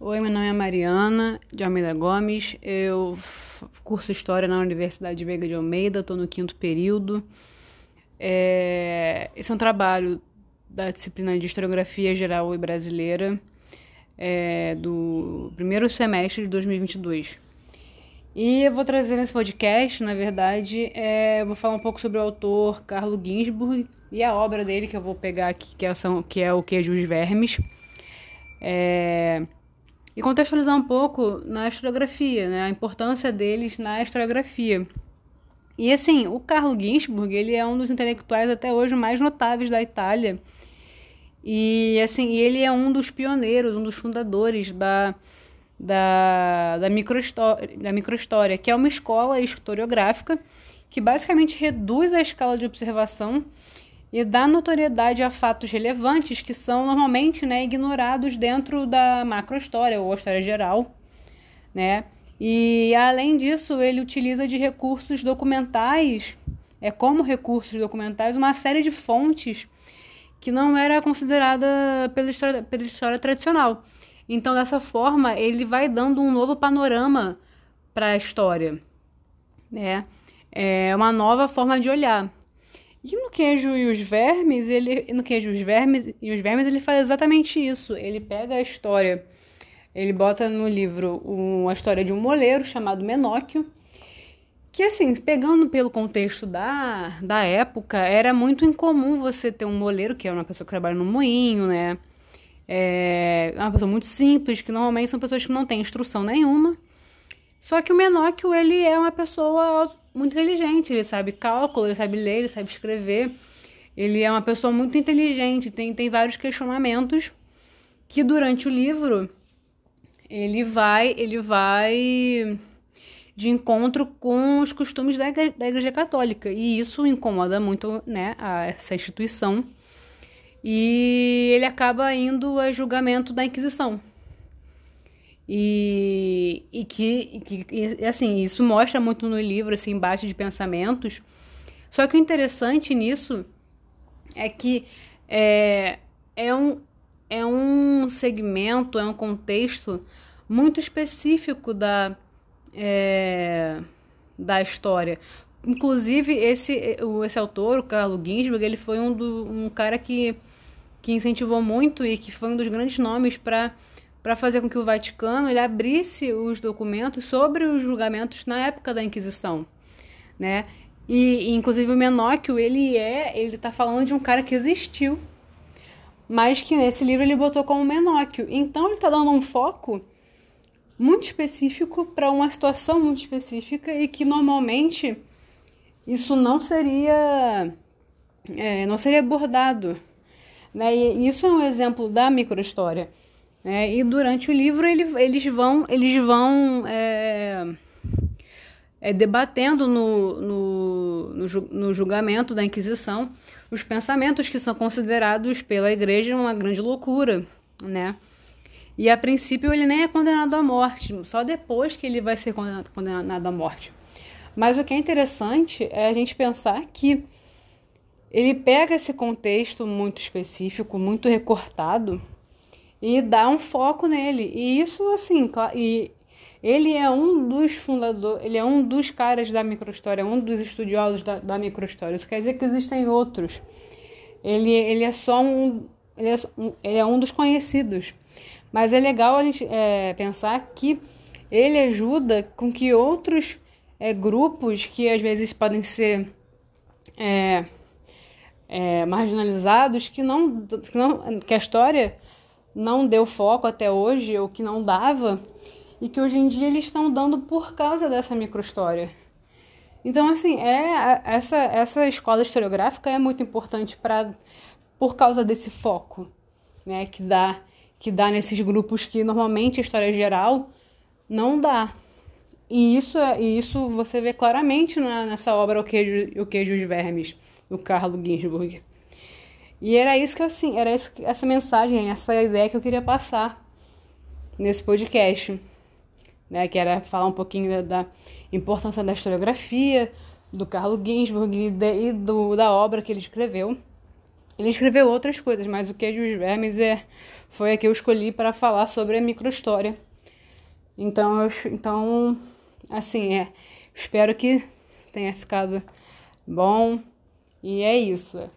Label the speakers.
Speaker 1: Oi, meu nome é Mariana de Almeida Gomes. Eu curso História na Universidade Veiga de Almeida, estou no quinto período. É... Esse é um trabalho da disciplina de Historiografia Geral e Brasileira é... do primeiro semestre de 2022. E eu vou trazer nesse podcast, na verdade, é... vou falar um pouco sobre o autor Carlo Ginzburg e a obra dele que eu vou pegar aqui, que é, que é o Queijo dos Vermes. É e contextualizar um pouco na historiografia, né, a importância deles na historiografia. E assim, o Carlo Ginzburg, ele é um dos intelectuais até hoje mais notáveis da Itália. E assim, ele é um dos pioneiros, um dos fundadores da da, da, da microhistória, que é uma escola historiográfica que basicamente reduz a escala de observação e dá notoriedade a fatos relevantes que são normalmente né, ignorados dentro da macrohistória ou história geral, né? E além disso, ele utiliza de recursos documentais, é como recursos documentais, uma série de fontes que não era considerada pela história, pela história tradicional. Então, dessa forma, ele vai dando um novo panorama para a história, né? É uma nova forma de olhar. E no queijo e os vermes, ele no queijo os vermes e os vermes ele faz exatamente isso. Ele pega a história, ele bota no livro uma história de um moleiro chamado Menóquio, que assim, pegando pelo contexto da, da época, era muito incomum você ter um moleiro, que é uma pessoa que trabalha no moinho, né? É uma pessoa muito simples, que normalmente são pessoas que não têm instrução nenhuma. Só que o Menóquio, ele é uma pessoa muito inteligente, ele sabe cálculo, ele sabe ler, ele sabe escrever. Ele é uma pessoa muito inteligente, tem, tem vários questionamentos que durante o livro ele vai ele vai de encontro com os costumes da igreja, da igreja católica. E isso incomoda muito né a essa instituição. E ele acaba indo a julgamento da Inquisição e, e que, que e, assim, isso mostra muito no livro, esse embate de pensamentos. Só que o interessante nisso é que é, é, um, é um segmento, é um contexto muito específico da, é, da história. Inclusive, esse, esse autor, o Carlo Ginsberg, ele foi um, do, um cara que, que incentivou muito e que foi um dos grandes nomes para para fazer com que o Vaticano ele abrisse os documentos sobre os julgamentos na época da Inquisição, né? E, inclusive o Menóquio ele é, ele está falando de um cara que existiu, mas que nesse livro ele botou como Menóquio. Então ele está dando um foco muito específico para uma situação muito específica e que normalmente isso não seria é, não seria abordado, né? E isso é um exemplo da microhistória. É, e durante o livro ele, eles vão, eles vão é, é, debatendo no, no, no, no, julgamento da Inquisição os pensamentos que são considerados pela Igreja uma grande loucura, né? E a princípio ele nem é condenado à morte, só depois que ele vai ser condenado, condenado à morte. Mas o que é interessante é a gente pensar que ele pega esse contexto muito específico, muito recortado, e dá um foco nele. E isso, assim, e ele é um dos fundadores, ele é um dos caras da microhistória, um dos estudiosos da, da microhistória. Isso quer dizer que existem outros. Ele, ele é só um ele, é, ele é um dos conhecidos. Mas é legal a gente é, pensar que ele ajuda com que outros é, grupos que às vezes podem ser é, é marginalizados, que não, que não que a história não deu foco até hoje, ou que não dava, e que hoje em dia eles estão dando por causa dessa microhistória. Então, assim, é essa, essa escola historiográfica é muito importante para por causa desse foco, né, que dá que dá nesses grupos que normalmente a história geral não dá. E isso é e isso você vê claramente na, nessa obra O Queijo, o Queijo dos Vermes, do Carlo Ginzburg. E era isso que assim, era isso, essa mensagem, essa ideia que eu queria passar nesse podcast, né? Que era falar um pouquinho da, da importância da historiografia, do Carlo Ginzburg e, de, e do, da obra que ele escreveu. Ele escreveu outras coisas, mas o Queijo os Vermes é, foi a que eu escolhi para falar sobre a microhistória. Então, eu, então, assim, é, espero que tenha ficado bom. E é isso.